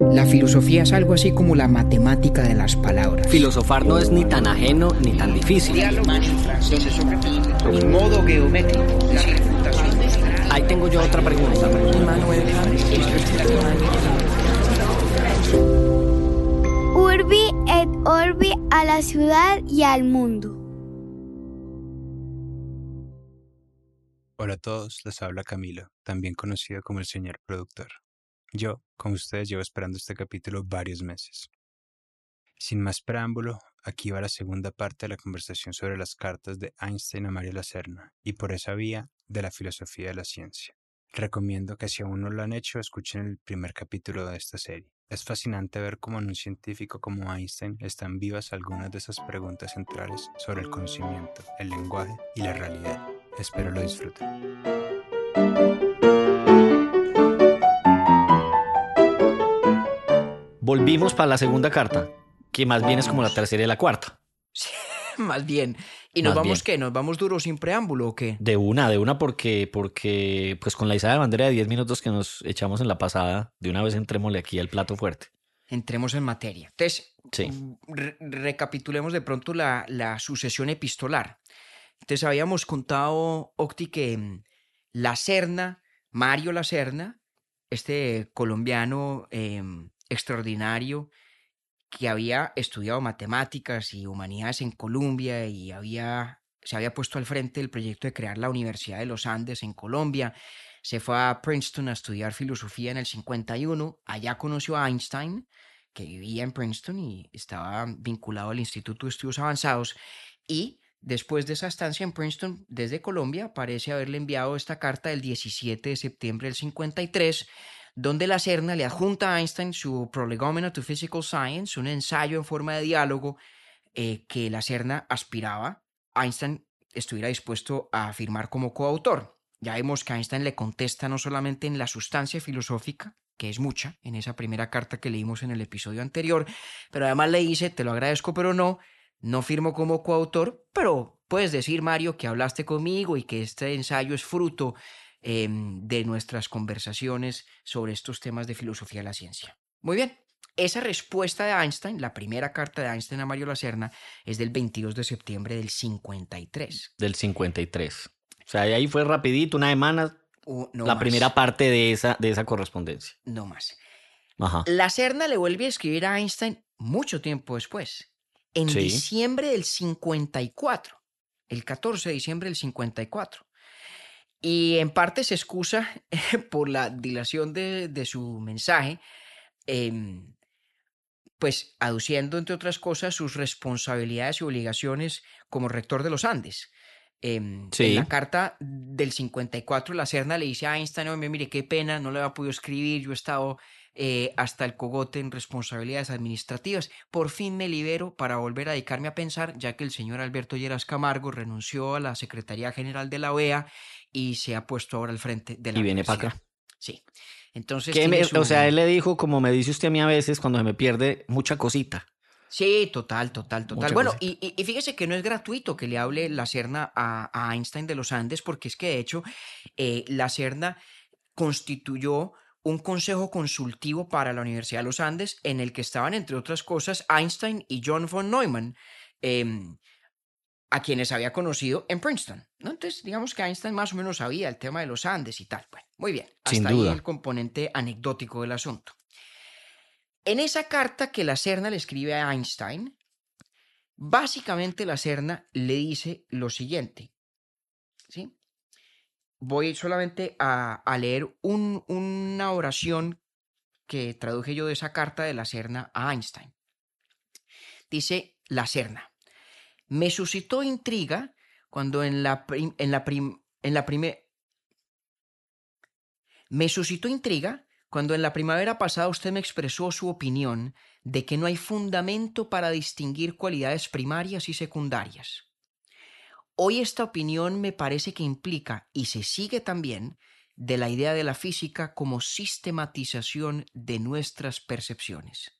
La filosofía es algo así como la matemática de las palabras. Filosofar no es ni tan ajeno ni tan difícil. Un modo geométrico. Ahí tengo yo otra pregunta. Urbi et Orbi a la ciudad y al mundo. Hola a todos, les habla Camilo, también conocido como el señor productor. Yo, como ustedes, llevo esperando este capítulo varios meses. Sin más preámbulo, aquí va la segunda parte de la conversación sobre las cartas de Einstein a Mario Lacerna y por esa vía de la filosofía de la ciencia. Recomiendo que si aún no lo han hecho, escuchen el primer capítulo de esta serie. Es fascinante ver cómo en un científico como Einstein están vivas algunas de esas preguntas centrales sobre el conocimiento, el lenguaje y la realidad. Espero lo disfruten. Volvimos para la segunda carta, que más bien es como la tercera y la cuarta. Más bien. ¿Y nos Más vamos bien. qué? ¿Nos vamos duros sin preámbulo o qué? De una, de una, porque, porque pues con la izada de bandera de 10 minutos que nos echamos en la pasada, de una vez entrémosle aquí al plato fuerte. Entremos en materia. Entonces, Sí. re- recapitulemos de pronto la, la sucesión epistolar. Entonces, habíamos contado, Octi, que mm, La Serna, Mario La Serna, este colombiano em, extraordinario que había estudiado matemáticas y humanidades en Colombia y había, se había puesto al frente del proyecto de crear la Universidad de los Andes en Colombia. Se fue a Princeton a estudiar filosofía en el 51. Allá conoció a Einstein, que vivía en Princeton y estaba vinculado al Instituto de Estudios Avanzados. Y después de esa estancia en Princeton, desde Colombia, parece haberle enviado esta carta del 17 de septiembre del 53, donde la Serna le adjunta a Einstein su Prolegomena to Physical Science, un ensayo en forma de diálogo eh, que la Serna aspiraba. Einstein estuviera dispuesto a firmar como coautor. Ya vemos que Einstein le contesta no solamente en la sustancia filosófica, que es mucha, en esa primera carta que leímos en el episodio anterior, pero además le dice, te lo agradezco, pero no, no firmo como coautor, pero puedes decir, Mario, que hablaste conmigo y que este ensayo es fruto em, de nuestras conversaciones sobre estos temas de filosofía de la ciencia. Muy bien. Esa respuesta de Einstein, la primera carta de Einstein a Mario Lacerna, es del 22 de septiembre del 53. Del 53. O sea, ahí fue rapidito, una semana, no la más, primera parte de esa, de esa correspondencia. No más. Ajá. La Serna le vuelve a escribir a Einstein mucho tiempo después, en Sí. diciembre del 54, el 14 de diciembre del 54. Y en parte se excusa por la dilación de, de su mensaje, em, pues aduciendo, entre otras cosas, sus responsabilidades y obligaciones como rector de los Andes. Em, En la carta del 54, la Serna le dice a Einstein, "Hombre, mire, qué pena, no le había podido escribir, yo he estado eh, hasta el cogote en responsabilidades administrativas. Por fin me libero para volver a dedicarme a pensar, ya que el señor Alberto Lleras Camargo renunció a la Secretaría General de la OEA y se ha puesto ahora al frente de la Y viene para acá. universidad". Sí. Entonces, me- su- O sea, él le dijo, como me dice usted a mí a veces, cuando se me pierde mucha cosita. Sí, total, total, total. Mucha bueno, y, y- y fíjese que no es gratuito que le hable la Serna a, a Einstein de los Andes, porque es que de hecho eh, la Serna constituyó un consejo consultivo para la Universidad de los Andes en el que estaban, entre otras cosas, Einstein y John von Neumann, em, a quienes había conocido en Princeton. ¿no? Entonces, digamos que Einstein más o menos sabía el tema de los Andes y tal. Bueno, muy bien. Hasta Sin ahí el componente anecdótico del asunto. En esa carta que la Serna le escribe a Einstein, básicamente la Serna le dice lo siguiente. ¿sí? Voy solamente a, a leer un- una oración que traduje yo de esa carta de la Serna a Einstein. Dice la Serna. Me suscitó intriga cuando en la, prim- en la, prim- en la. Me suscitó intriga cuando en la primavera pasada usted me expresó su opinión de que no hay fundamento para distinguir cualidades primarias y secundarias. Hoy esta opinión me parece que implica, y se sigue también, de la idea de la física como sistematización de nuestras percepciones.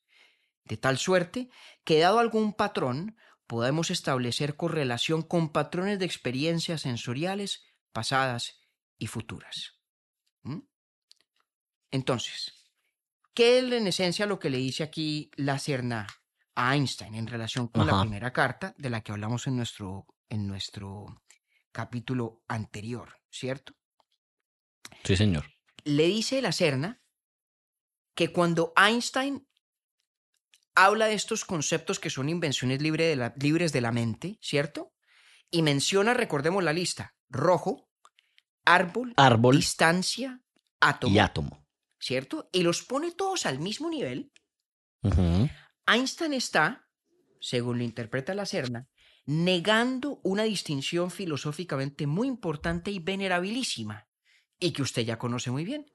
De tal suerte que dado algún patrón, podemos establecer correlación con patrones de experiencias sensoriales pasadas y futuras. ¿Mm? Entonces, ¿qué ¿Qué es en esencia lo que le dice aquí la Serna a Einstein en relación con la primera carta de la que hablamos en nuestro, en nuestro capítulo anterior, ¿cierto? Sí, señor. Le dice la Serna que cuando Einstein habla de estos conceptos que son invenciones libre de la- libres de la mente, ¿cierto? Y menciona, recordemos la lista, rojo, árbol, Árbol distancia, átomo, y átomo. ¿cierto? Y los pone todos al mismo nivel. Einstein está, según lo interpreta la Serna, negando una distinción filosóficamente muy importante y venerabilísima, y que usted ya conoce muy bien,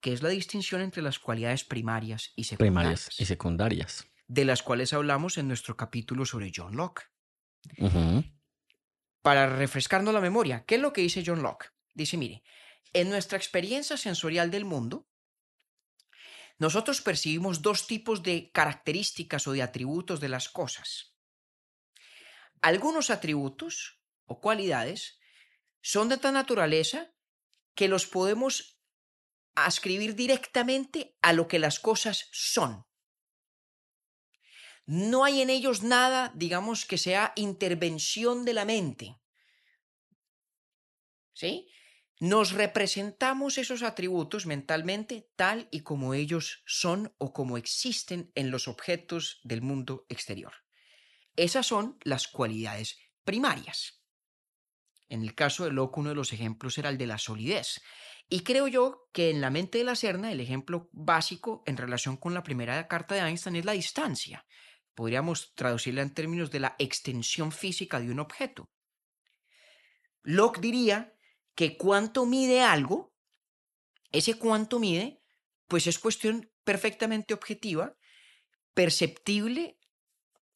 que es la distinción entre las cualidades primarias y secundarias, Primarias y secundarias. De las cuales hablamos en nuestro capítulo sobre John Locke. Para refrescarnos la memoria, ¿qué es lo que dice John Locke? Dice, mire, en nuestra experiencia sensorial del mundo, nosotros percibimos dos tipos de características o de atributos de las cosas. Algunos atributos o cualidades son de tal naturaleza que los podemos ascribir directamente a lo que las cosas son. No hay en ellos nada, digamos, que sea intervención de la mente. ¿Sí? Nos representamos esos atributos mentalmente tal y como ellos son o como existen en los objetos del mundo exterior. Esas son las cualidades primarias. En el caso de Locke, uno de los ejemplos era el de la solidez. Y creo yo que en la mente de la Serna, el ejemplo básico en relación con la primera carta de Einstein es la distancia. Podríamos traducirla en términos de la extensión física de un objeto. Locke diría que cuánto mide algo, ese cuánto mide, pues es cuestión perfectamente objetiva, perceptible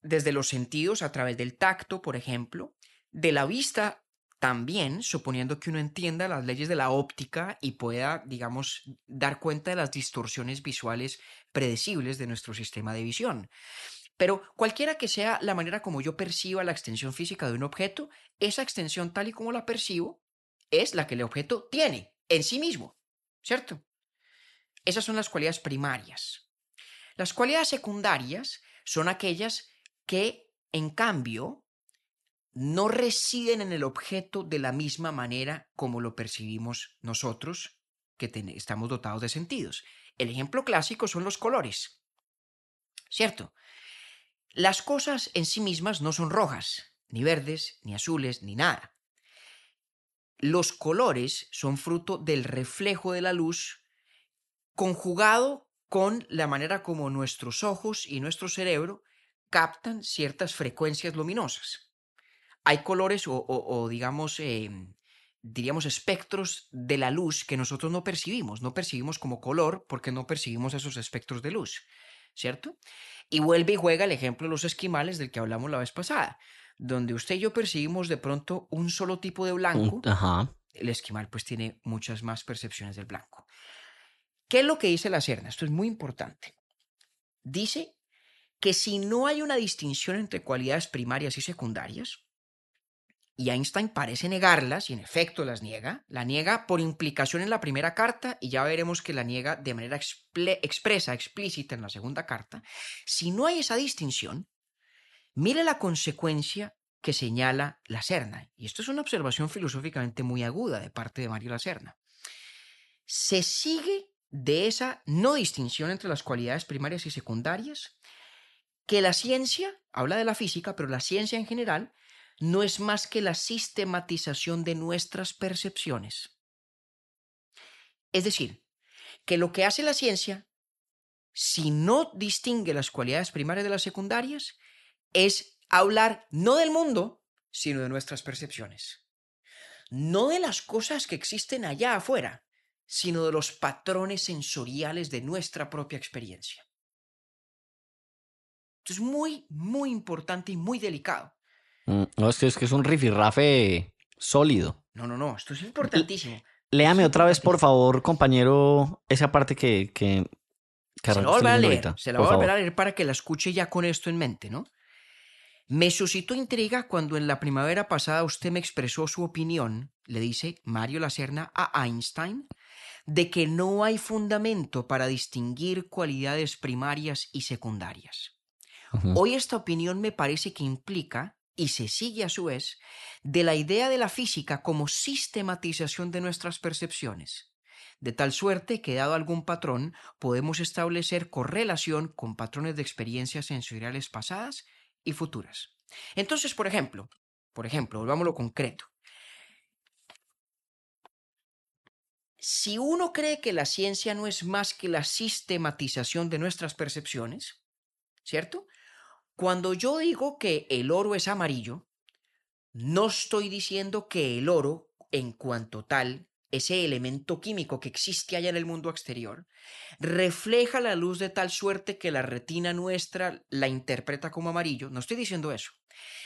desde los sentidos a través del tacto, por ejemplo, de la vista también, suponiendo que uno entienda las leyes de la óptica y pueda, digamos, dar cuenta de las distorsiones visuales predecibles de nuestro sistema de visión. Pero cualquiera que sea la manera como yo perciba la extensión física de un objeto, esa extensión tal y como la percibo es la que el objeto tiene en sí mismo, ¿cierto? Esas son las cualidades primarias. Las cualidades secundarias son aquellas que, en cambio, no residen en el objeto de la misma manera como lo percibimos nosotros, que estamos dotados de sentidos. El ejemplo clásico son los colores, ¿cierto? Las cosas en sí mismas no son rojas, ni verdes, ni azules, ni nada. Los colores son fruto del reflejo de la luz conjugado con la manera como nuestros ojos y nuestro cerebro captan ciertas frecuencias luminosas. Hay colores o, digamos, eh, diríamos, espectros de la luz que nosotros no percibimos. No percibimos como color porque no percibimos esos espectros de luz, ¿cierto? Y vuelve y juega el ejemplo de los esquimales del que hablamos la vez pasada, donde usted y yo percibimos de pronto un solo tipo de blanco Ajá. el esquimal pues tiene muchas más percepciones del blanco. ¿Qué es lo que dice la Serna? Esto es muy importante. Dice que si no hay una distinción entre cualidades primarias y secundarias, y Einstein parece negarlas, y en efecto las niega, la niega por implicación en la primera carta, y ya veremos que la niega de manera expresa, explícita en la segunda carta, si no hay esa distinción, mire la consecuencia que señala la Serna, y esto es una observación filosóficamente muy aguda de parte de Mario La Serna. Se sigue de esa no distinción entre las cualidades primarias y secundarias que la ciencia, habla de la física, pero la ciencia en general, no es más que la sistematización de nuestras percepciones. Es decir, que lo que hace la ciencia, si no distingue las cualidades primarias de las secundarias, es hablar no del mundo, sino de nuestras percepciones. No de las cosas que existen allá afuera, sino de los patrones sensoriales de nuestra propia experiencia. Esto es muy, muy importante y muy delicado. Mm, No, es que es, que es un rifirrafe sólido. No, no, no, esto es importantísimo. Léame otra vez, por favor, compañero, esa parte que, que, que Se la voy a volver a leer, ahorita, se la por voy a volver a favor. leer para que la escuche ya con esto en mente, ¿no? Me suscitó intriga cuando en la primavera pasada usted me expresó su opinión, le dice Mario Lacerna a Einstein, de que no hay fundamento para distinguir cualidades primarias y secundarias. Hoy esta opinión me parece que implica, y se sigue a su vez, de la idea de la física como sistematización de nuestras percepciones, de tal suerte que dado algún patrón podemos establecer correlación con patrones de experiencias sensoriales pasadas y futuras. Entonces, por ejemplo, por ejemplo, volvámoslo concreto. Si uno cree que la ciencia no es más que la sistematización de nuestras percepciones, ¿cierto? Cuando yo digo que el oro es amarillo, no estoy diciendo que el oro, en cuanto tal, ese elemento químico que existe allá en el mundo exterior, refleja la luz de tal suerte que la retina nuestra la interpreta como amarillo. No estoy diciendo eso,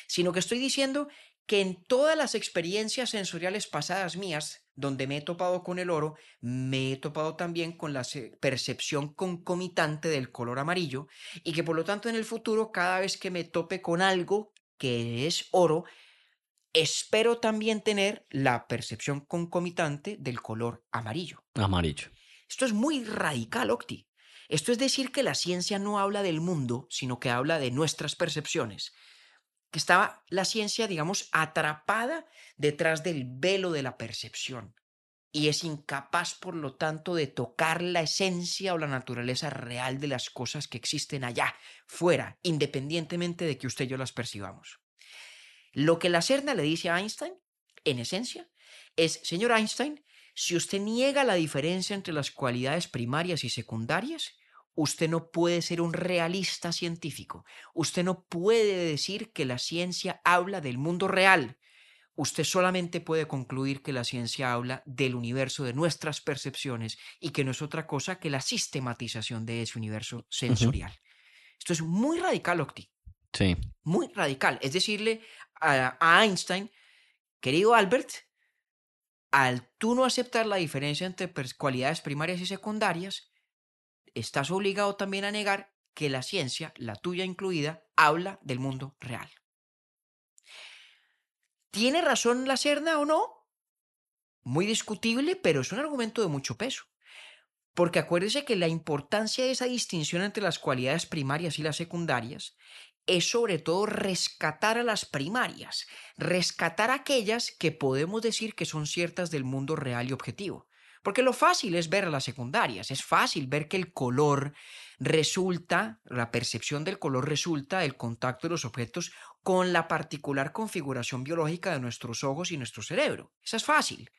sino que estoy diciendo que en todas las experiencias sensoriales pasadas mías, donde me he topado con el oro, me he topado también con la percepción concomitante del color amarillo y que por lo tanto en el futuro, cada vez que me tope con algo que es oro, espero también tener la percepción concomitante del color amarillo. Amarillo. Esto es muy radical, Octi. Esto es decir que la ciencia no habla del mundo, sino que habla de nuestras percepciones. Que estaba la ciencia, digamos, atrapada detrás del velo de la percepción y es incapaz, por lo tanto, de tocar la esencia o la naturaleza real de las cosas que existen allá, fuera, independientemente de que usted y yo las percibamos. Lo que la Serna le dice a Einstein, en esencia, es, señor Einstein, si usted niega la diferencia entre las cualidades primarias y secundarias, usted no puede ser un realista científico. Usted no puede decir que la ciencia habla del mundo real. Usted solamente puede concluir que la ciencia habla del universo de nuestras percepciones y que no es otra cosa que la sistematización de ese universo sensorial. Esto es muy radical, Octi Sí. muy radical. Es decirle a, a Einstein, querido Albert, al tú no aceptar la diferencia entre cualidades primarias y secundarias, estás obligado también a negar que la ciencia, la tuya incluida, habla del mundo real. ¿Tiene razón la Serna o no? Muy discutible, pero es un argumento de mucho peso. Porque acuérdese que la importancia de esa distinción entre las cualidades primarias y las secundarias es sobre todo rescatar a las primarias, rescatar aquellas que podemos decir que son ciertas del mundo real y objetivo. Porque lo fácil es ver las secundarias, es fácil ver que el color resulta, la percepción del color resulta del contacto de los objetos con la particular configuración biológica de nuestros ojos y nuestro cerebro. Esa es fácil.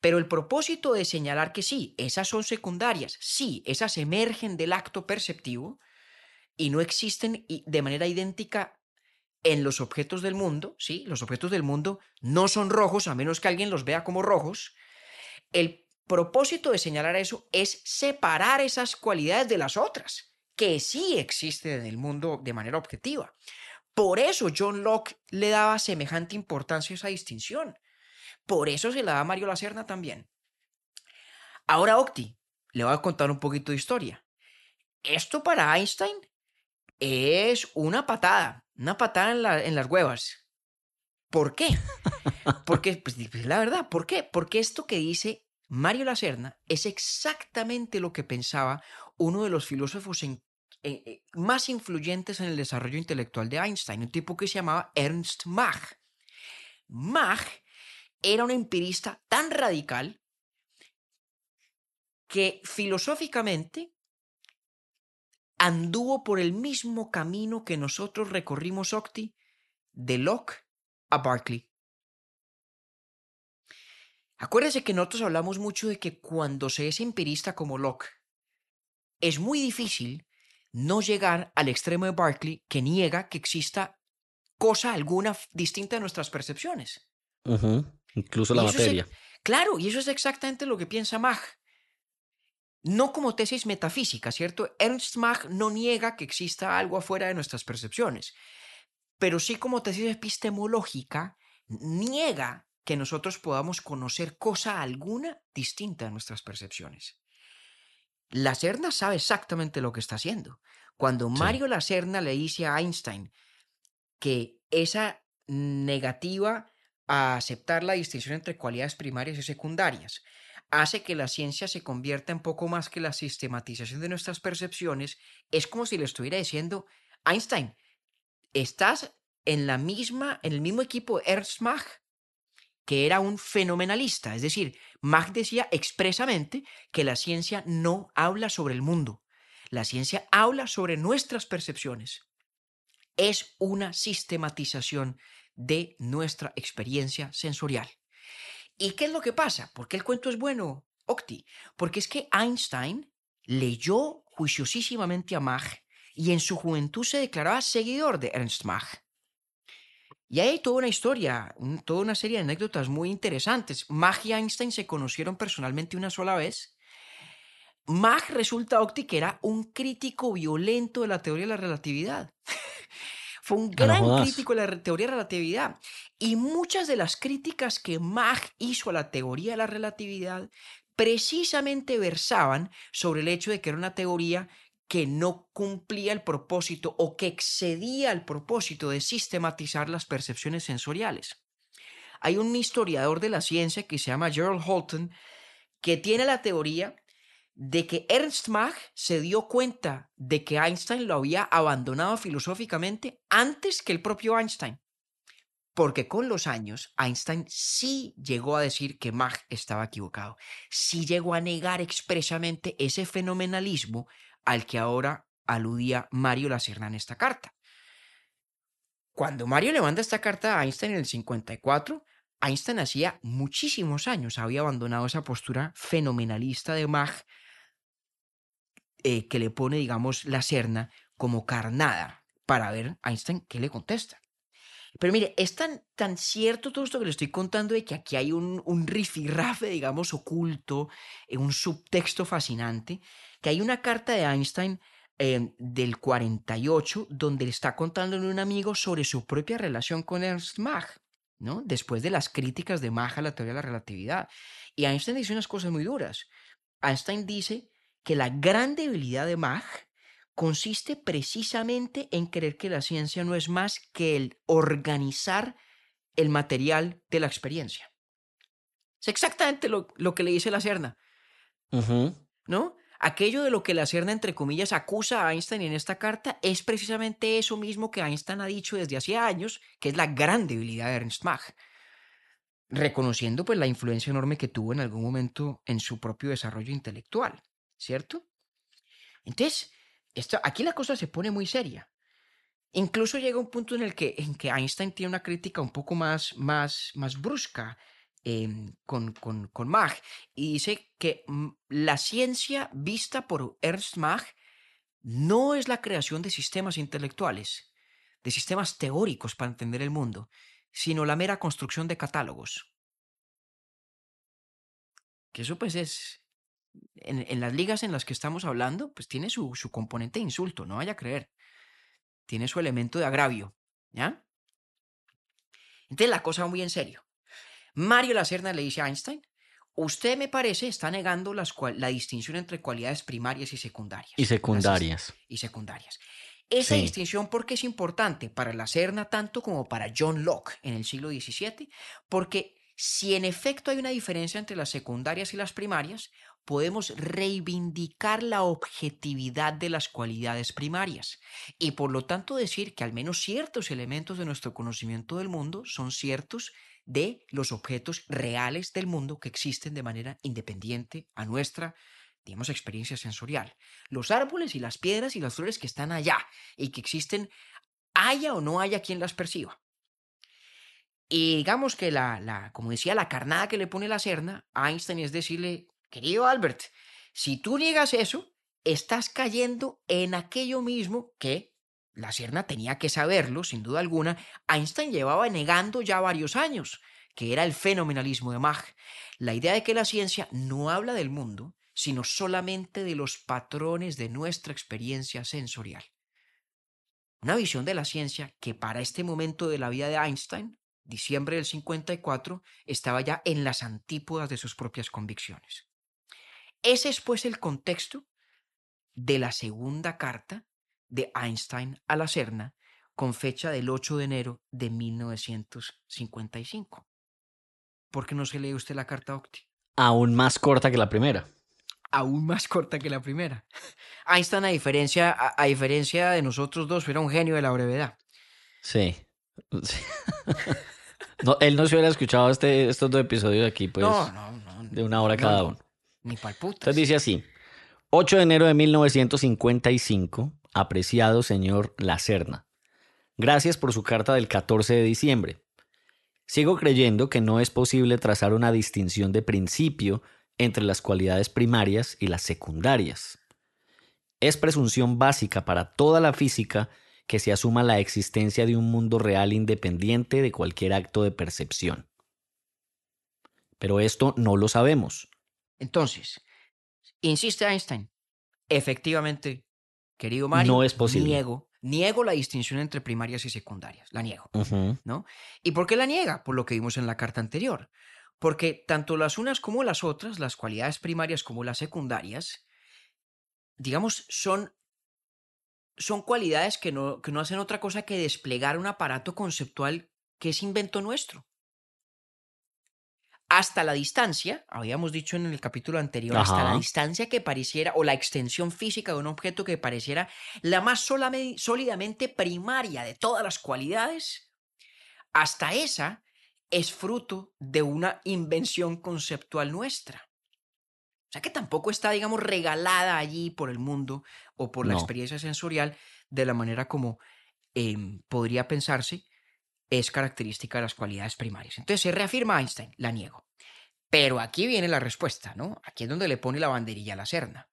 Pero el propósito de señalar que sí, esas son secundarias, sí, esas emergen del acto perceptivo y no existen de manera idéntica en los objetos del mundo, sí, los objetos del mundo no son rojos a menos que alguien los vea como rojos. El propósito de señalar eso es separar esas cualidades de las otras, que sí existen en el mundo de manera objetiva. Por eso John Locke le daba semejante importancia a esa distinción. Por eso se la da Mario Lacerna también. Ahora, Octi, le voy a contar un poquito de historia. Esto para Einstein es una patada, una patada en, la- en las huevas. ¿Por qué? Porque, pues, pues, la verdad, ¿por qué? Porque esto que dice Mario Lacerna es exactamente lo que pensaba uno de los filósofos eh, eh, más influyentes en el desarrollo intelectual de Einstein, un tipo que se llamaba Ernst Mach. Mach era un empirista tan radical que filosóficamente anduvo por el mismo camino que nosotros recorrimos, Octi, de Locke a Berkeley. Acuérdese que nosotros hablamos mucho de que cuando se es empirista como Locke, es muy difícil no llegar al extremo de Berkeley que niega que exista cosa alguna distinta de nuestras percepciones. Incluso la es- materia. Claro, y eso es exactamente lo que piensa Mach. No como tesis metafísica, ¿cierto? Ernst Mach no niega que exista algo afuera de nuestras percepciones, pero sí como tesis epistemológica niega que nosotros podamos conocer cosa alguna distinta de nuestras percepciones. La Serna sabe exactamente lo que está haciendo. Cuando Sí. Mario Lacerna le dice a Einstein que esa negativa a aceptar la distinción entre cualidades primarias y secundarias hace que la ciencia se convierta en poco más que la sistematización de nuestras percepciones, es como si le estuviera diciendo, Einstein, estás en la misma, en el mismo equipo de Ernst Mach, que era un fenomenalista, es decir, Mach decía expresamente que la ciencia no habla sobre el mundo, la ciencia habla sobre nuestras percepciones. Es una sistematización de nuestra experiencia sensorial. ¿Y qué es lo que pasa? ¿Por qué el cuento es bueno, Octi? Porque es que Einstein leyó juiciosísimamente a Mach y en su juventud se declaraba seguidor de Ernst Mach. Y hay toda una historia, toda una serie de anécdotas muy interesantes. Mach y Einstein se conocieron personalmente una sola vez. Mach resulta, Octi, que era un crítico violento de la teoría de la relatividad. Fue un gran crítico de la teoría de la relatividad. Y muchas de las críticas que Mach hizo a la teoría de la relatividad precisamente versaban sobre el hecho de que era una teoría que no cumplía el propósito o que excedía el propósito de sistematizar las percepciones sensoriales. Hay un historiador de la ciencia que se llama Gerald Holton que tiene la teoría de que Ernst Mach se dio cuenta de que Einstein lo había abandonado filosóficamente antes que el propio Einstein. Porque con los años Einstein sí llegó a decir que Mach estaba equivocado, sí llegó a negar expresamente ese fenomenalismo al que ahora aludía Mario Lacerna en esta carta. Cuando Mario le manda esta carta a Einstein en el 54, Einstein hacía muchísimos años había abandonado esa postura fenomenalista de Mach eh, que le pone, digamos, la Serna como carnada para ver Einstein qué le contesta. Pero mire, es tan, tan cierto todo esto que le estoy contando de que aquí hay un, un rifirrafe, digamos, oculto, eh, un subtexto fascinante, que hay una carta de Einstein em, del 48 donde le está contándole a un amigo sobre su propia relación con Ernst Mach, ¿no? Después de las críticas de Mach a la teoría de la relatividad. Y Einstein dice unas cosas muy duras. Einstein dice que la gran debilidad de Mach consiste precisamente en creer que la ciencia no es más que el organizar el material de la experiencia. Es exactamente lo, que le dice la Serna. ¿No? Aquello de lo que la Serna, entre comillas, acusa a Einstein en esta carta es precisamente eso mismo que Einstein ha dicho desde hace años, que es la gran debilidad de Ernst Mach, reconociendo pues la influencia enorme que tuvo en algún momento en su propio desarrollo intelectual, ¿cierto? Entonces, esto, aquí la cosa se pone muy seria. Incluso llega un punto en el que, en que Einstein tiene una crítica un poco más, más, más brusca Em, con, con, con, Mach y dice que mm, la ciencia vista por Ernst Mach no es la creación de sistemas intelectuales, de sistemas teóricos para entender el mundo, sino la mera construcción de catálogos. Que eso pues es, en, las ligas en las que estamos hablando, pues tiene su, su componente de insulto, no vaya a creer. Tiene su elemento de agravio, ¿ya? Entonces la cosa va muy en serio. Mario Lacerna le dice a Einstein, usted me parece está negando las la distinción entre cualidades primarias y secundarias. Y secundarias. Y secundarias. Esa distinción, ¿por qué es importante para Lacerna tanto como para John Locke en el siglo XVII? Porque si en efecto hay una diferencia entre las secundarias y las primarias, podemos reivindicar la objetividad de las cualidades primarias y por lo tanto decir que al menos ciertos elementos de nuestro conocimiento del mundo son ciertos de los objetos reales del mundo que existen de manera independiente a nuestra, digamos, experiencia sensorial. Los árboles y las piedras y las flores que están allá y que existen, haya o no haya quien las perciba. Y digamos que la, la, como decía, la carnada que le pone la Serna a Einstein es decirle, querido Albert, si tú niegas eso, estás cayendo en aquello mismo que la Serna tenía que saberlo, sin duda alguna, Einstein llevaba negando ya varios años, que era el fenomenalismo de Mach, la idea de que la ciencia no habla del mundo, sino solamente de los patrones de nuestra experiencia sensorial. Una visión de la ciencia que para este momento de la vida de Einstein, diciembre del 54, estaba ya en las antípodas de sus propias convicciones. Ese es pues el contexto de la segunda carta de Einstein a la Serna con fecha del 8 de enero de 1955. ¿Por qué no se lee usted la carta Octi? Aún más corta que la primera. Aún más corta que la primera. Einstein, a diferencia, a, a diferencia de nosotros dos, era un genio de la brevedad. Sí. Sí. No, él no se hubiera escuchado este, estos dos episodios aquí, pues, no, no, no. de una hora no, cada no, uno. Ni pa'l putas. Entonces dice así, 8 de enero de 1955, apreciado señor Lacerna, gracias por su carta del 14 de diciembre. Sigo creyendo que no es posible trazar una distinción de principio entre las cualidades primarias y las secundarias. Es presunción básica para toda la física que se asuma la existencia de un mundo real independiente de cualquier acto de percepción. Pero esto no lo sabemos. Entonces, insiste Einstein. Efectivamente, querido Mario, No es posible. Niego, niego la distinción entre primarias y secundarias. La niego. ¿no? ¿Y por qué la niega? Por lo que vimos en la carta anterior. Porque tanto las unas como las otras, las cualidades primarias como las secundarias, digamos, son, son cualidades que no, que no hacen otra cosa que desplegar un aparato conceptual que es invento nuestro. Hasta la distancia, habíamos dicho en el capítulo anterior, hasta la distancia que pareciera, o la extensión física de un objeto que pareciera la más solame- sólidamente primaria de todas las cualidades, hasta esa es fruto de una invención conceptual nuestra. O sea que tampoco está, digamos, regalada allí por el mundo o por la No. experiencia sensorial de la manera como em, podría pensarse es característica de las cualidades primarias. Entonces se reafirma Einstein, la niego. Pero aquí viene la respuesta, ¿no? Aquí es donde le pone la banderilla a la serna.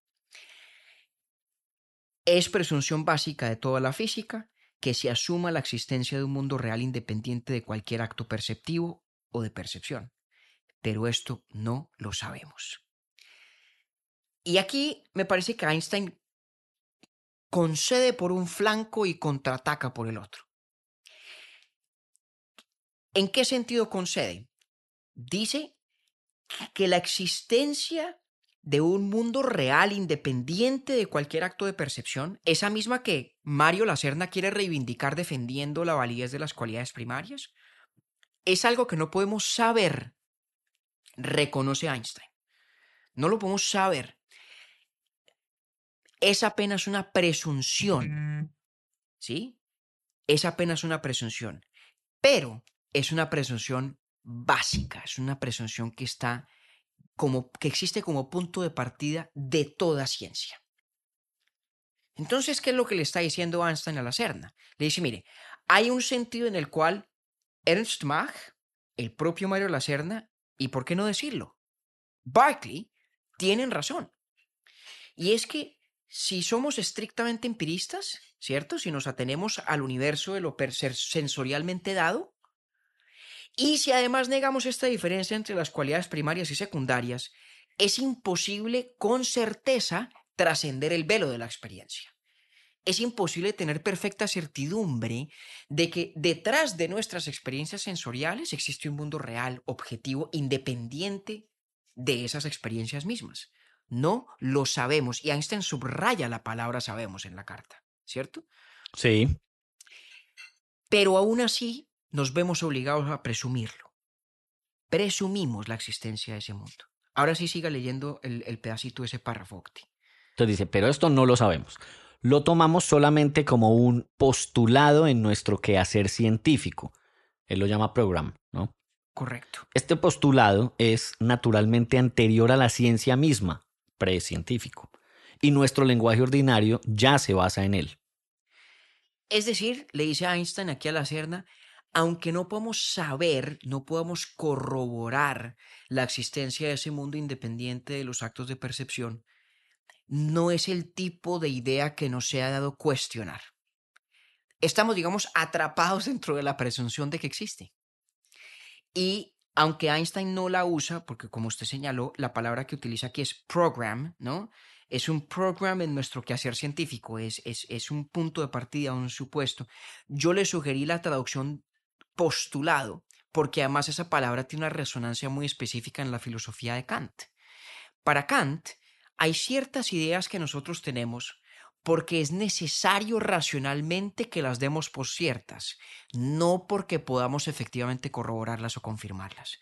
Es presunción básica de toda la física que se asuma la existencia de un mundo real independiente de cualquier acto perceptivo o de percepción. Pero esto no lo sabemos. Y aquí me parece que Einstein concede por un flanco y contraataca por el otro. ¿En qué sentido concede? Dice que la existencia de un mundo real independiente de cualquier acto de percepción, esa misma que Mario Lacerna quiere reivindicar defendiendo la validez de las cualidades primarias, es algo que no podemos saber, reconoce Einstein. No lo podemos saber. Es apenas una presunción, ¿sí? Es apenas una presunción, pero es una presunción básica, es una presunción que está como que existe como punto de partida de toda ciencia. Entonces, ¿qué es lo que le está diciendo Einstein a la Serna? Le dice, mire, hay un sentido en el cual Ernst Mach, el propio Mario Lacerna, y por qué no decirlo, Berkeley, tienen razón. Y es que si somos estrictamente empiristas, ¿cierto? Si nos atenemos al universo de lo sensorialmente dado, y si además negamos esta diferencia entre las cualidades primarias y secundarias, es imposible con certeza trascender el velo de la experiencia. Es imposible tener perfecta certidumbre de que detrás de nuestras experiencias sensoriales existe un mundo real, objetivo, independiente de esas experiencias mismas. No lo sabemos. Y Einstein subraya la palabra sabemos en la carta, ¿cierto? Sí. Pero aún así nos vemos obligados a presumirlo. Presumimos la existencia de ese mundo. Ahora sí siga leyendo el, el pedacito de ese párrafo. Octi. Entonces dice, pero esto no lo sabemos. Lo tomamos solamente como un postulado en nuestro quehacer científico. Él lo llama program, ¿no? Correcto. Este postulado es naturalmente anterior a la ciencia misma, precientífico, y nuestro lenguaje ordinario ya se basa en él. Es decir, le dice Einstein aquí a la Serna, aunque no podemos saber, no podemos corroborar la existencia de ese mundo independiente de los actos de percepción, no es el tipo de idea que nos se ha dado cuestionar. Estamos, digamos, atrapados dentro de la presunción de que existe. Y aunque Einstein no la usa, porque como usted señaló, la palabra que utiliza aquí es program, ¿no? Es un program en nuestro quehacer científico, es, es, es un punto de partida, un supuesto. Yo le sugerí la traducción postulado, porque además esa palabra tiene una resonancia muy específica en la filosofía de Kant. Para Kant, hay ciertas ideas que nosotros tenemos porque es necesario racionalmente que las demos por ciertas, no porque podamos efectivamente corroborarlas o confirmarlas.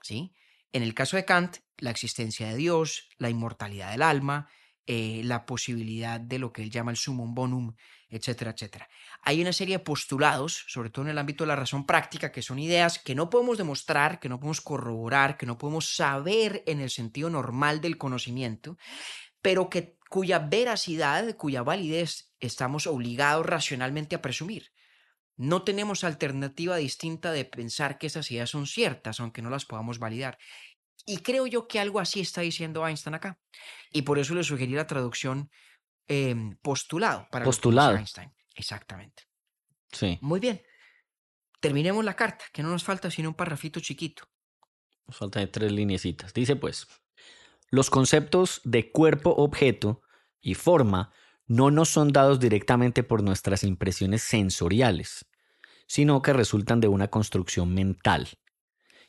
¿Sí? En el caso de Kant, la existencia de Dios, la inmortalidad del alma, eh, la posibilidad de lo que él llama el sumum bonum, etcétera, etcétera. Hay una serie de postulados, sobre todo en el ámbito de la razón práctica, que son ideas que no podemos demostrar, que no podemos corroborar, que no podemos saber en el sentido normal del conocimiento, pero que, cuya veracidad, cuya validez estamos obligados racionalmente a presumir. No tenemos alternativa distinta de pensar que esas ideas son ciertas, aunque no las podamos validar. Y creo yo que algo así está diciendo Einstein acá. Y por eso le sugerí la traducción em, postulado para Postulado. Einstein. Exactamente. Sí. Muy bien. Terminemos la carta, que no nos falta sino un parrafito chiquito. Nos faltan tres lineecitas. Dice pues, los conceptos de cuerpo, objeto y forma no nos son dados directamente por nuestras impresiones sensoriales, sino que resultan de una construcción mental.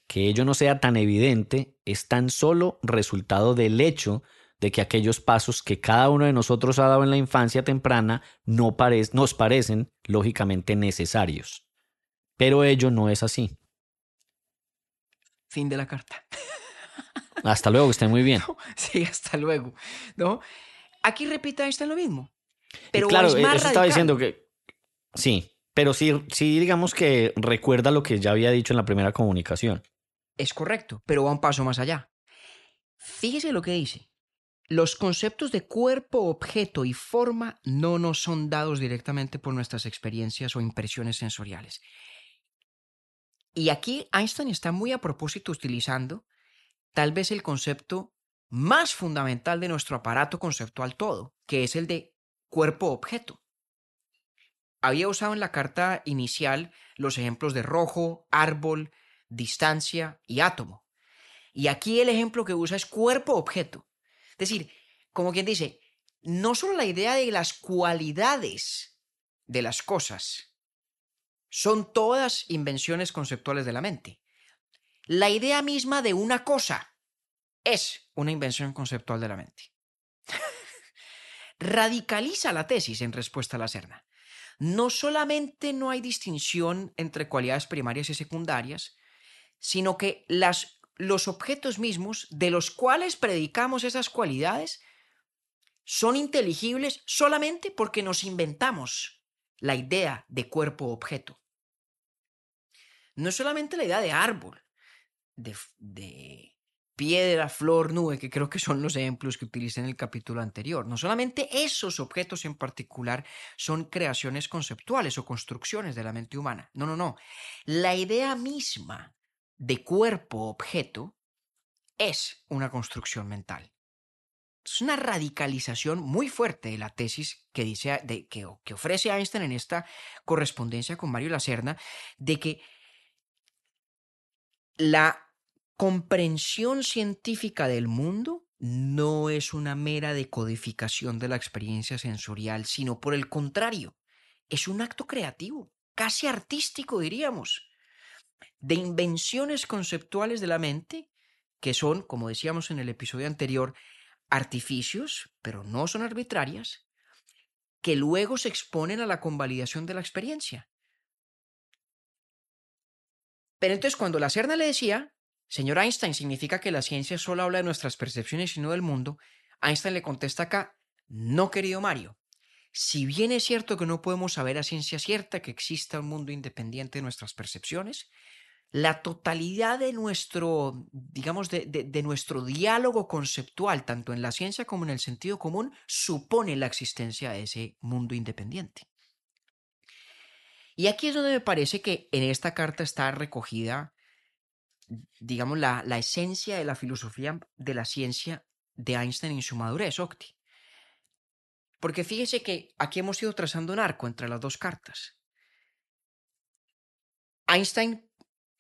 Que ello no sea tan evidente es tan solo resultado del hecho de que aquellos pasos que cada uno de nosotros ha dado en la infancia temprana no parec- nos parecen lógicamente necesarios. Pero ello no es así. Fin de la carta. Hasta luego, que estén muy bien. Sí, hasta luego. ¿No? Aquí repite Einstein lo mismo. Pero claro, es más eso estaba diciendo que sí, pero sí, sí digamos que recuerda lo que ya había dicho en la primera comunicación. Es correcto, pero va un paso más allá. Fíjese lo que dice. Los conceptos de cuerpo, objeto y forma no nos son dados directamente por nuestras experiencias o impresiones sensoriales. Y aquí Einstein está muy a propósito utilizando tal vez el concepto más fundamental de nuestro aparato conceptual todo, que es el de cuerpo-objeto. Había usado en la carta inicial los ejemplos de rojo, árbol, distancia y átomo. Y aquí el ejemplo que usa es cuerpo-objeto. Es decir, como quien dice, no solo la idea de las cualidades de las cosas son todas invenciones conceptuales de la mente. La idea misma de una cosa es una invención conceptual de la mente. Radicaliza la tesis en respuesta a la Serna. No solamente no hay distinción entre cualidades primarias y secundarias, sino que las, los objetos mismos de los cuales predicamos esas cualidades son inteligibles solamente porque nos inventamos la idea de cuerpo-objeto. No es solamente la idea de árbol, de, de piedra, flor, nube, que creo que son los ejemplos que utilicé en el capítulo anterior. No solamente esos objetos en particular son creaciones conceptuales o construcciones de la mente humana. No, no, no. La idea misma de cuerpo-objeto es una construcción mental. Es una radicalización muy fuerte de la tesis que, dice, de, que, que ofrece Einstein en esta correspondencia con Mario Lacerna, de que la comprensión científica del mundo no es una mera decodificación de la experiencia sensorial, sino por el contrario, es un acto creativo, casi artístico diríamos, de invenciones conceptuales de la mente, que son, como decíamos en el episodio anterior, artificios, pero no son arbitrarias, que luego se exponen a la convalidación de la experiencia. Pero entonces cuando la Serna le decía, señor Einstein, significa que la ciencia solo habla de nuestras percepciones y no del mundo, Einstein le contesta acá, no querido Mario, si bien es cierto que no podemos saber a ciencia cierta que exista un mundo independiente de nuestras percepciones, la totalidad de nuestro, digamos, de, nuestro diálogo conceptual, tanto en la ciencia como en el sentido común, supone la existencia de ese mundo independiente. Y aquí es donde me parece que en esta carta está recogida, digamos, la, la esencia de la filosofía de la ciencia de Einstein en su madurez, Octi. Porque fíjese que aquí hemos ido trazando un arco entre las dos cartas. Einstein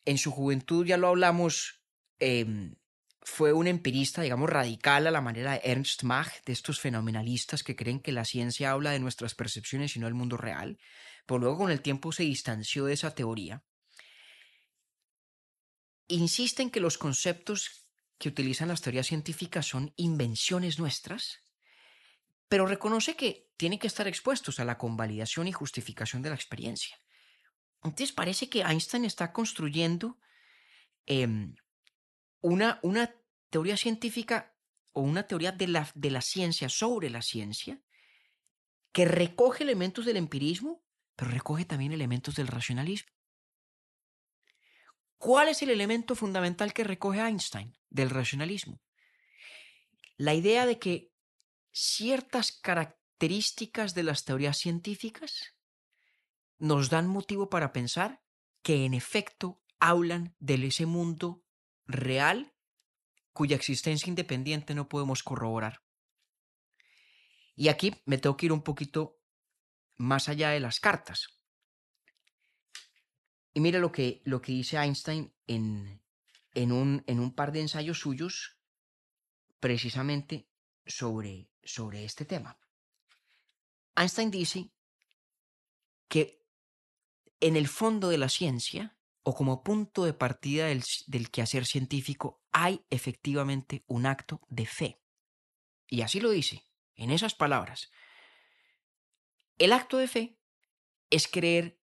en su juventud, ya lo hablamos, eh, fue un empirista, digamos, radical a la manera de Ernst Mach, de estos fenomenalistas que creen que la ciencia habla de nuestras percepciones y no del mundo real, pero luego con el tiempo se distanció de esa teoría. Insiste en que los conceptos que utilizan las teorías científicas son invenciones nuestras, pero reconoce que tienen que estar expuestos a la convalidación y justificación de la experiencia. Entonces parece que Einstein está construyendo eh, una, una teoría científica o una teoría de la, de la ciencia sobre la ciencia que recoge elementos del empirismo, pero recoge también elementos del racionalismo. ¿Cuál es el elemento fundamental que recoge Einstein del racionalismo? La idea de que ciertas características de las teorías científicas nos dan motivo para pensar que en efecto hablan de ese mundo real cuya existencia independiente no podemos corroborar. Y aquí me tengo que ir un poquito más allá de las cartas. Y mira lo que, lo que dice Einstein en, en, un, en un par de ensayos suyos precisamente sobre, sobre este tema. Einstein dice que en el fondo de la ciencia, o como punto de partida del, del quehacer científico, hay efectivamente un acto de fe. Y así lo dice, en esas palabras. El acto de fe es creer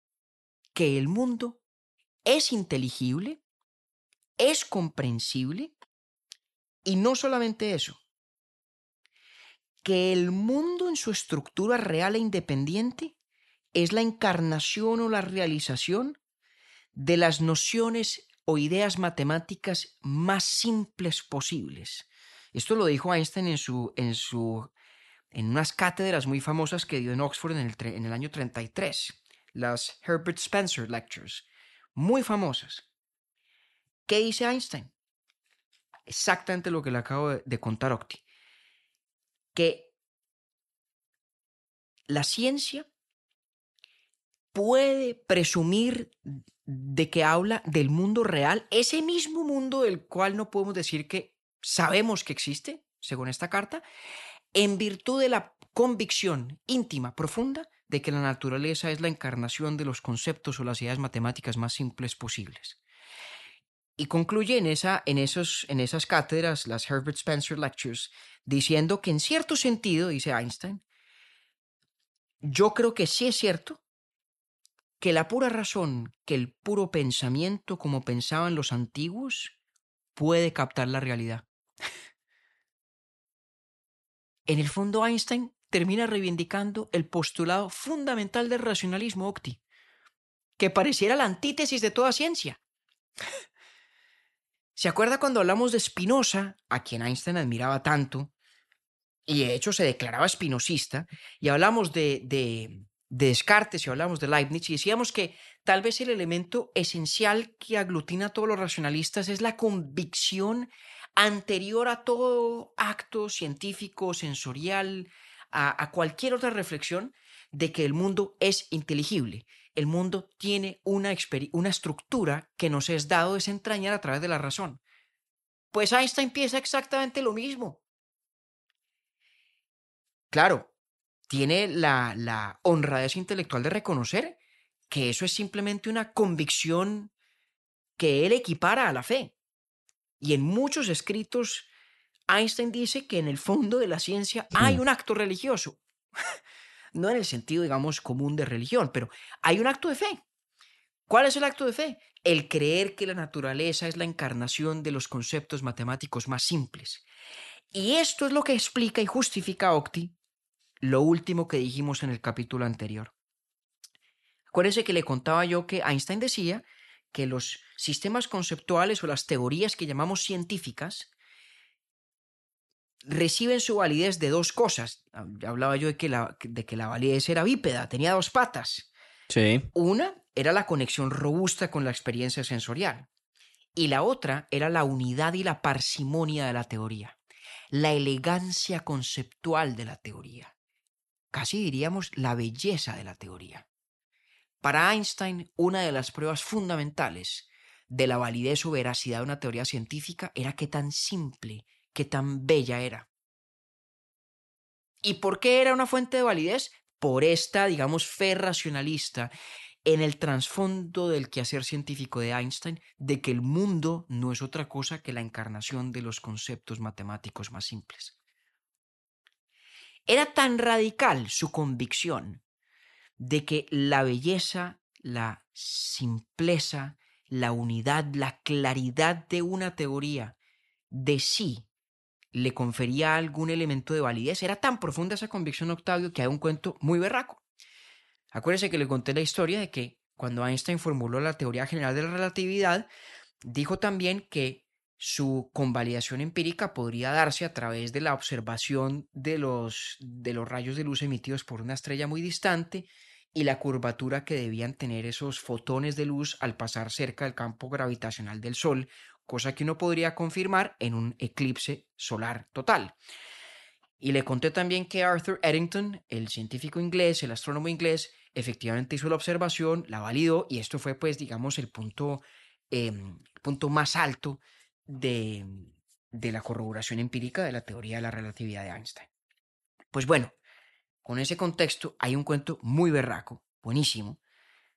que el mundo es inteligible, es comprensible, y no solamente eso, que el mundo en su estructura real e independiente es la encarnación o la realización de las nociones o ideas matemáticas más simples posibles. Esto lo dijo Einstein en su, en su en unas cátedras muy famosas que dio en Oxford en el, en el año 33, las Herbert Spencer Lectures, muy famosas. ¿Qué dice Einstein? Exactamente lo que le acabo de, de contar Octi. Que la ciencia puede presumir de que habla del mundo real, ese mismo mundo del cual no podemos decir que sabemos que existe, según esta carta, en virtud de la convicción íntima, profunda, de que la naturaleza es la encarnación de los conceptos o las ideas matemáticas más simples posibles. Y concluye en, esa, en, esos, en esas cátedras, las Herbert Spencer Lectures, diciendo que en cierto sentido, dice Einstein, yo creo que sí es cierto que la pura razón, que el puro pensamiento como pensaban los antiguos, puede captar la realidad. en el fondo Einstein termina reivindicando el postulado fundamental del racionalismo octi, que pareciera la antítesis de toda ciencia. ¿Se acuerda cuando hablamos de Spinoza, a quien Einstein admiraba tanto, y de hecho se declaraba espinosista, y hablamos de, de, de Descartes y hablamos de Leibniz, y decíamos que tal vez el elemento esencial que aglutina a todos los racionalistas es la convicción anterior a todo acto científico, sensorial, a, cualquier otra reflexión, de que el mundo es inteligible. El mundo tiene una, una estructura que nos es dado desentrañar a través de la razón. Pues Einstein piensa exactamente lo mismo. Claro, tiene la, la honradez intelectual de reconocer que eso es simplemente una convicción que él equipara a la fe. Y en muchos escritos, Einstein dice que en el fondo de la ciencia hay un acto religioso. no en el sentido, digamos, común de religión, pero hay un acto de fe. ¿Cuál es el acto de fe? El creer que la naturaleza es la encarnación de los conceptos matemáticos más simples. Y esto es lo que explica y justifica Octi lo último que dijimos en el capítulo anterior. Acuérdense que le contaba yo que Einstein decía que los sistemas conceptuales o las teorías que llamamos científicas reciben su validez de dos cosas. Hablaba yo de que la, de que la validez era bípeda, tenía dos patas. Sí. Una era la conexión robusta con la experiencia sensorial y la otra era la unidad y la parsimonia de la teoría, la elegancia conceptual de la teoría, casi diríamos la belleza de la teoría. Para Einstein, una de las pruebas fundamentales de la validez o veracidad de una teoría científica era qué tan simple, qué tan bella era. ¿Y por qué era una fuente de validez? Por esta, digamos, fe racionalista en el trasfondo del quehacer científico de Einstein de que el mundo no es otra cosa que la encarnación de los conceptos matemáticos más simples. Era tan radical su convicción de que la belleza, la simpleza, la unidad, la claridad de una teoría de sí le confería algún elemento de validez. Era tan profunda esa convicción, Octavio, que hay un cuento muy berraco. Acuérdense que le conté la historia de que cuando Einstein formuló la teoría general de la relatividad, dijo también que su convalidación empírica podría darse a través de la observación de los, de los rayos de luz emitidos por una estrella muy distante y la curvatura que debían tener esos fotones de luz al pasar cerca del campo gravitacional del Sol, cosa que uno podría confirmar en un eclipse solar total. Y le conté también que Arthur Eddington, el científico inglés, el astrónomo inglés, efectivamente hizo la observación, la validó y esto fue pues digamos el punto, em, punto más alto de, de la corroboración empírica de la teoría de la relatividad de Einstein. Pues bueno, con ese contexto hay un cuento muy berraco, buenísimo,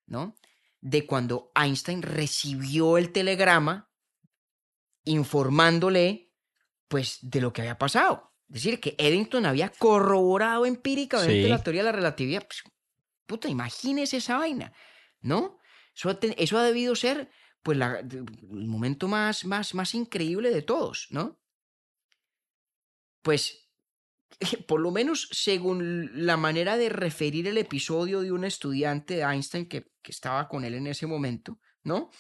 ¿no? De cuando Einstein recibió el telegrama informándole, pues, de lo que había pasado. Es decir, que Eddington había corroborado empíricamente Sí. la teoría de la relatividad. Pues, puta, imagínese esa vaina, ¿no? Eso ha, eso ha debido ser, pues, la- el momento más, más, más increíble de todos, ¿no? Pues, por lo menos según la manera de referir el episodio de un estudiante de Einstein que, que estaba con él en ese momento, ¿no?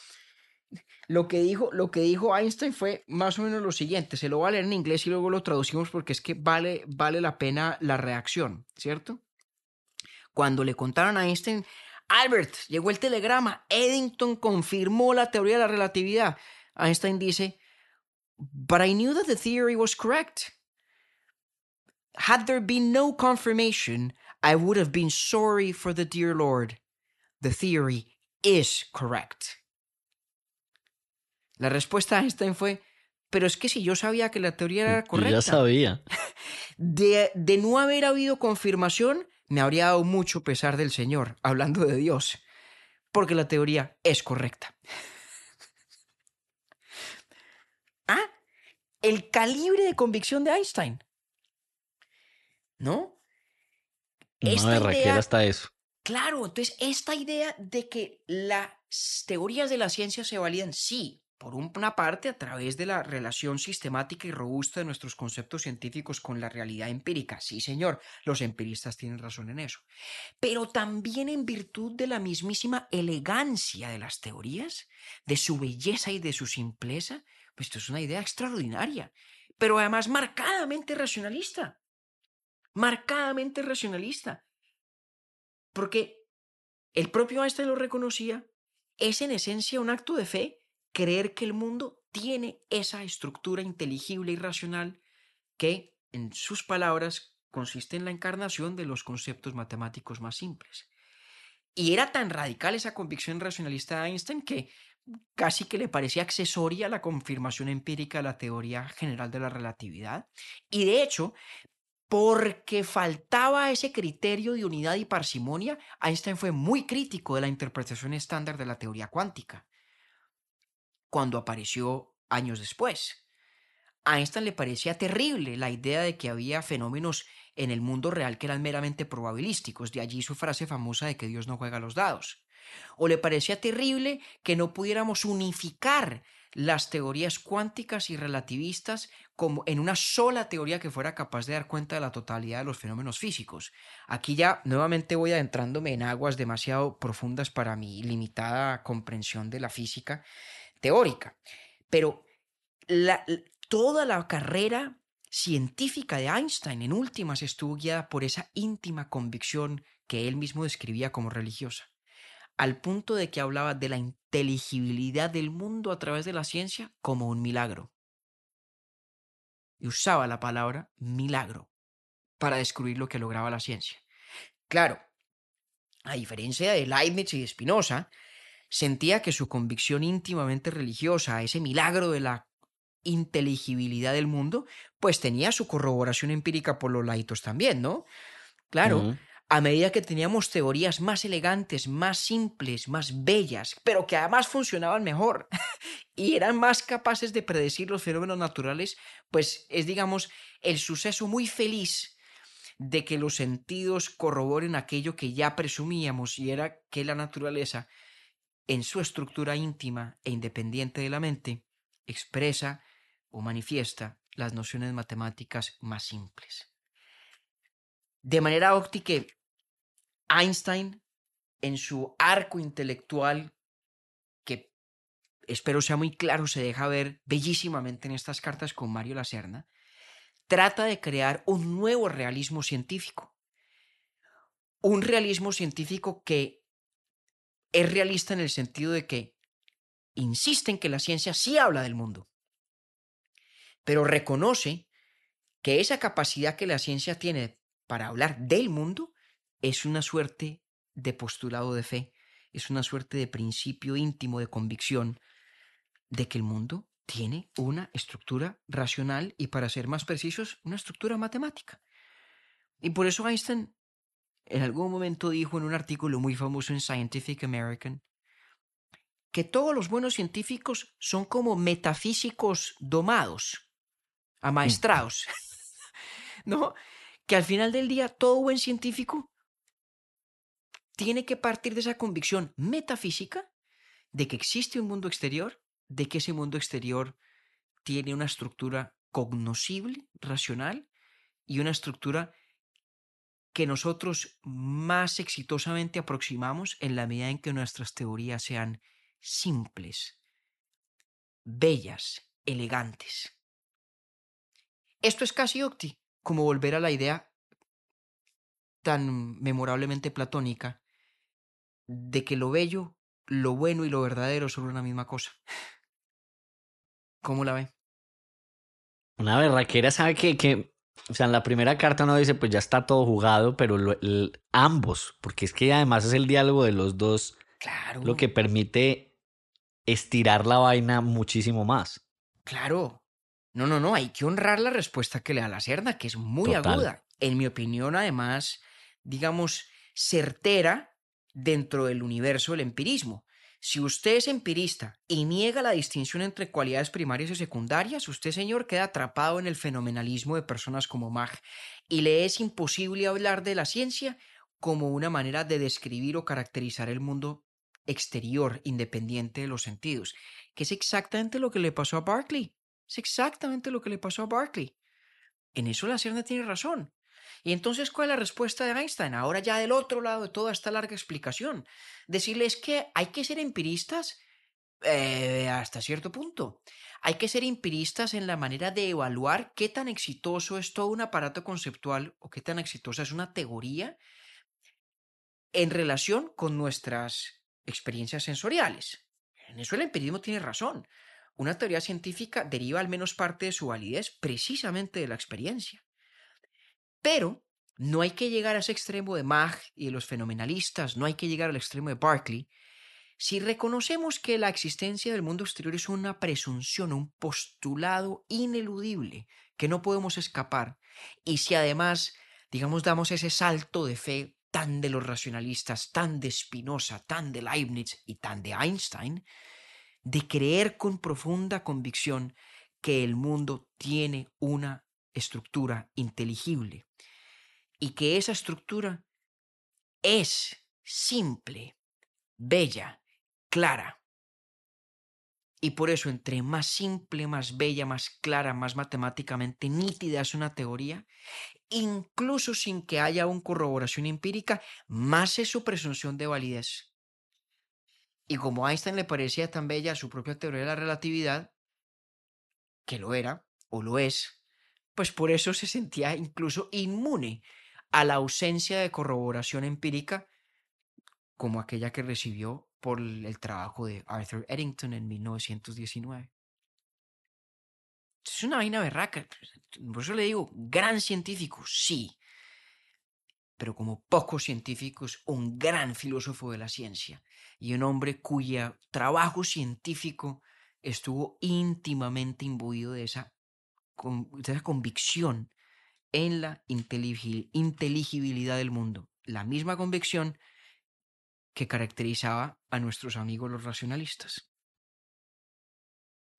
Lo que, dijo, lo que dijo Einstein fue más o menos lo siguiente, se lo voy a leer en inglés y luego lo traducimos porque es que vale, vale la pena la reacción, ¿cierto? Cuando le contaron a Einstein, Albert, llegó el telegrama, Eddington confirmó la teoría de la relatividad. Einstein dice, but I knew that the theory was correct. Had there been no confirmation, I would have been sorry for the dear Lord. The theory is correct. La respuesta de Einstein fue, pero es que si yo sabía que la teoría era Yo correcta, ya sabía. de, de no haber habido confirmación, me habría dado mucho pesar del Señor, hablando de Dios, porque la teoría es correcta. ah, el calibre de convicción de Einstein. ¿No? Una Esta idea- hasta eso. Claro, entonces esta idea de que las teorías de la ciencia se validan, sí, por una parte a través de la relación sistemática y robusta de nuestros conceptos científicos con la realidad empírica, sí señor, los empiristas tienen razón en eso, pero también en virtud de la mismísima elegancia de las teorías, de su belleza y de su simpleza, pues esto es una idea extraordinaria, pero además marcadamente racionalista, marcadamente racionalista. Porque el propio Einstein lo reconocía, es en esencia un acto de fe creer que el mundo tiene esa estructura inteligible y racional que, en sus palabras, consiste en la encarnación de los conceptos matemáticos más simples. Y era tan radical esa convicción racionalista de Einstein que casi que le parecía accesoria la confirmación empírica de la teoría general de la relatividad. Y de hecho, porque faltaba ese criterio de unidad y parsimonia, Einstein fue muy crítico de la interpretación estándar de la teoría cuántica, cuando apareció años después. A Einstein le parecía terrible la idea de que había fenómenos en el mundo real que eran meramente probabilísticos, de allí su frase famosa de que Dios no juega los dados. O le parecía terrible que no pudiéramos unificar las teorías cuánticas y relativistas como en una sola teoría que fuera capaz de dar cuenta de la totalidad de los fenómenos físicos. Aquí ya nuevamente voy adentrándome en aguas demasiado profundas para mi limitada comprensión de la física teórica. Pero toda la carrera científica de Einstein en últimas estuvo guiada por esa íntima convicción que él mismo describía como religiosa al punto de que hablaba de la inteligibilidad del mundo a través de la ciencia como un milagro. Y usaba la palabra milagro para descubrir lo que lograba la ciencia. Claro, a diferencia de Leibniz y de Spinoza, sentía que su convicción íntimamente religiosa, ese milagro de la inteligibilidad del mundo, pues tenía su corroboración empírica por los laitos también, ¿no? Claro, a medida que teníamos teorías más elegantes, más simples, más bellas, pero que además funcionaban mejor y eran más capaces de predecir los fenómenos naturales, pues es, digamos, el suceso muy feliz de que los sentidos corroboren aquello que ya presumíamos y era que la naturaleza, en su estructura íntima e independiente de la mente, expresa o manifiesta las nociones matemáticas más simples. De manera óptica, Einstein, en su arco intelectual, que espero sea muy claro, se deja ver bellísimamente en estas cartas con Mario Lacerna, trata de crear un nuevo realismo científico. Un realismo científico que es realista en el sentido de que insiste en que la ciencia sí habla del mundo, pero reconoce que esa capacidad que la ciencia tiene para hablar del mundo es una suerte de postulado de fe, es una suerte de principio íntimo de convicción de que el mundo tiene una estructura racional y, para ser más precisos, una estructura matemática. Y por eso Einstein en algún momento dijo en un artículo muy famoso en Scientific American que todos los buenos científicos son como metafísicos domados, amaestrados, ¿no? Que al final del día todo buen científico tiene que partir de esa convicción metafísica de que existe un mundo exterior, de que ese mundo exterior tiene una estructura cognoscible, racional, y una estructura que nosotros más exitosamente aproximamos en la medida en que nuestras teorías sean simples, bellas, elegantes. Esto es casi octi, como volver a la idea tan memorablemente platónica de que lo bello, lo bueno y lo verdadero son una misma cosa. ¿Cómo la ve? Una berraquera sabe que, que, o sea, en la primera carta uno dice, pues ya está todo jugado, pero lo- el- ambos, porque es que además es el diálogo de los dos Claro. lo que permite estirar la vaina muchísimo más. Claro. No, no, no, hay que honrar la respuesta que le da la Cerda, que es muy Total. aguda. En mi opinión, además, digamos, certera dentro del universo del empirismo. Si usted es empirista y niega la distinción entre cualidades primarias y secundarias, usted, señor, queda atrapado en el fenomenalismo de personas como Mach y le es imposible hablar de la ciencia como una manera de describir o caracterizar el mundo exterior, independiente de los sentidos, que es exactamente lo que le pasó a Berkeley. Es exactamente lo que le pasó a Berkeley. En eso la Cerna tiene razón. Y entonces, ¿cuál es la respuesta de Einstein? Ahora ya del otro lado de toda esta larga explicación. Decirles que hay que ser empiristas eh, hasta cierto punto. Hay que ser empiristas en la manera de evaluar qué tan exitoso es todo un aparato conceptual o qué tan exitosa es una teoría en relación con nuestras experiencias sensoriales. En eso el empirismo tiene razón. Una teoría científica deriva al menos parte de su validez precisamente de la experiencia. Pero no hay que llegar a ese extremo de Mach y de los fenomenalistas, no hay que llegar al extremo de Berkeley. Si reconocemos que la existencia del mundo exterior es una presunción, un postulado ineludible que no podemos escapar, y si además, digamos, damos ese salto de fe tan de los racionalistas, tan de Spinoza, tan de Leibniz y tan de Einstein, de creer con profunda convicción que el mundo tiene una estructura inteligible y que esa estructura es simple, bella, clara. Y por eso entre más simple, más bella, más clara, más matemáticamente nítida es una teoría, incluso sin que haya una corroboración empírica, más es su presunción de validez. Y como a Einstein le parecía tan bella su propia teoría de la relatividad, que lo era o lo es, pues por eso se sentía incluso inmune a la ausencia de corroboración empírica como aquella que recibió por el trabajo de Arthur Eddington en 1919. Es una vaina berraca. Por eso le digo, gran científico, sí. Pero como pocos científicos, un gran filósofo de la ciencia y un hombre cuya trabajo científico estuvo íntimamente imbuido de esa, de esa convicción en la inteligibilidad del mundo. La misma convicción que caracterizaba a nuestros amigos los racionalistas.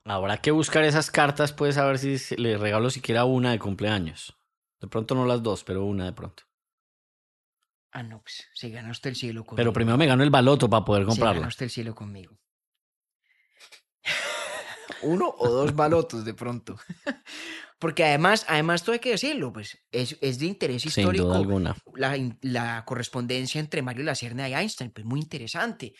Habrá que buscar esas cartas, pues a ver si le regalo siquiera una de cumpleaños. De pronto no las dos, pero una de pronto. Ah, no, pues se gana usted el cielo conmigo. Pero primero me gano el baloto para poder Se comprarla. gana usted el cielo conmigo. Uno o dos balotos de pronto. Porque además, además, todo hay que decirlo, pues es, es de interés Sin histórico duda alguna. la, la correspondencia entre Mario Lacerna y Einstein, pues muy interesante.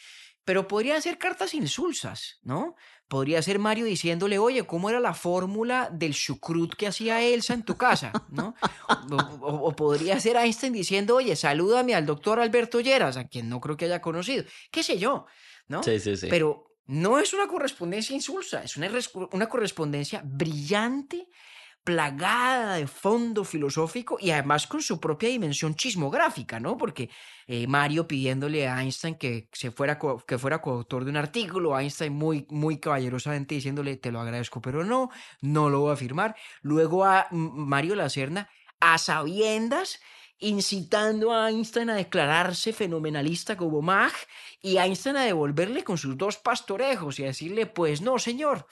Pero podrían ser cartas insulsas, ¿no? Podría ser Mario diciéndole, oye, ¿cómo era la fórmula del chucrut que hacía Elsa en tu casa? ¿no? O, o- o podría ser Einstein diciendo, oye, salúdame al doctor Alberto Lleras, a quien no creo que haya conocido. ¿Qué sé yo? ¿No? Sí, sí, sí. Pero no es una correspondencia insulsa, es una, una correspondencia brillante, plagada de fondo filosófico y además con su propia dimensión chismográfica, ¿no? Porque eh, Mario pidiéndole a Einstein que, se fuera, que fuera coautor de un artículo, Einstein muy, muy caballerosamente diciéndole, te lo agradezco, pero no, no lo voy a firmar. Luego a Mario Lacerna, a sabiendas, incitando a Einstein a declararse fenomenalista como Mach y Einstein a devolverle con sus dos pastorejos y a decirle, pues no, señor.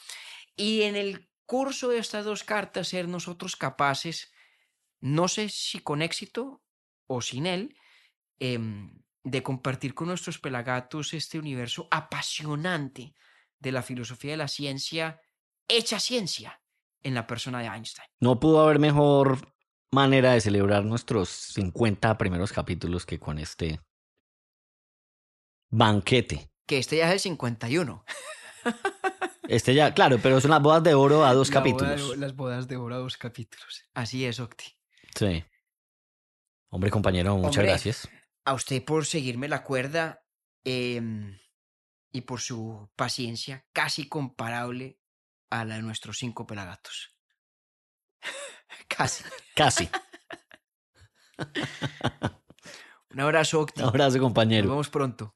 Y en el curso de estas dos cartas ser nosotros capaces, no sé si con éxito o sin él, em, de compartir con nuestros pelagatos este universo apasionante de la filosofía de la ciencia, hecha ciencia en la persona de Einstein. No pudo haber mejor manera de celebrar nuestros 50 primeros capítulos que con este banquete. Que este ya es el 51. Este ya, claro, pero son las bodas de oro a dos La boda de- capítulos. las bodas de oro a dos capítulos. Así es, Octi. Sí. Hombre, compañero, muchas Hombre. gracias. a usted por seguirme la cuerda em, y por su paciencia casi comparable a la de nuestros cinco pelagatos. casi. Casi. Un abrazo, Octi. Un abrazo, Nos compañero. vemos pronto.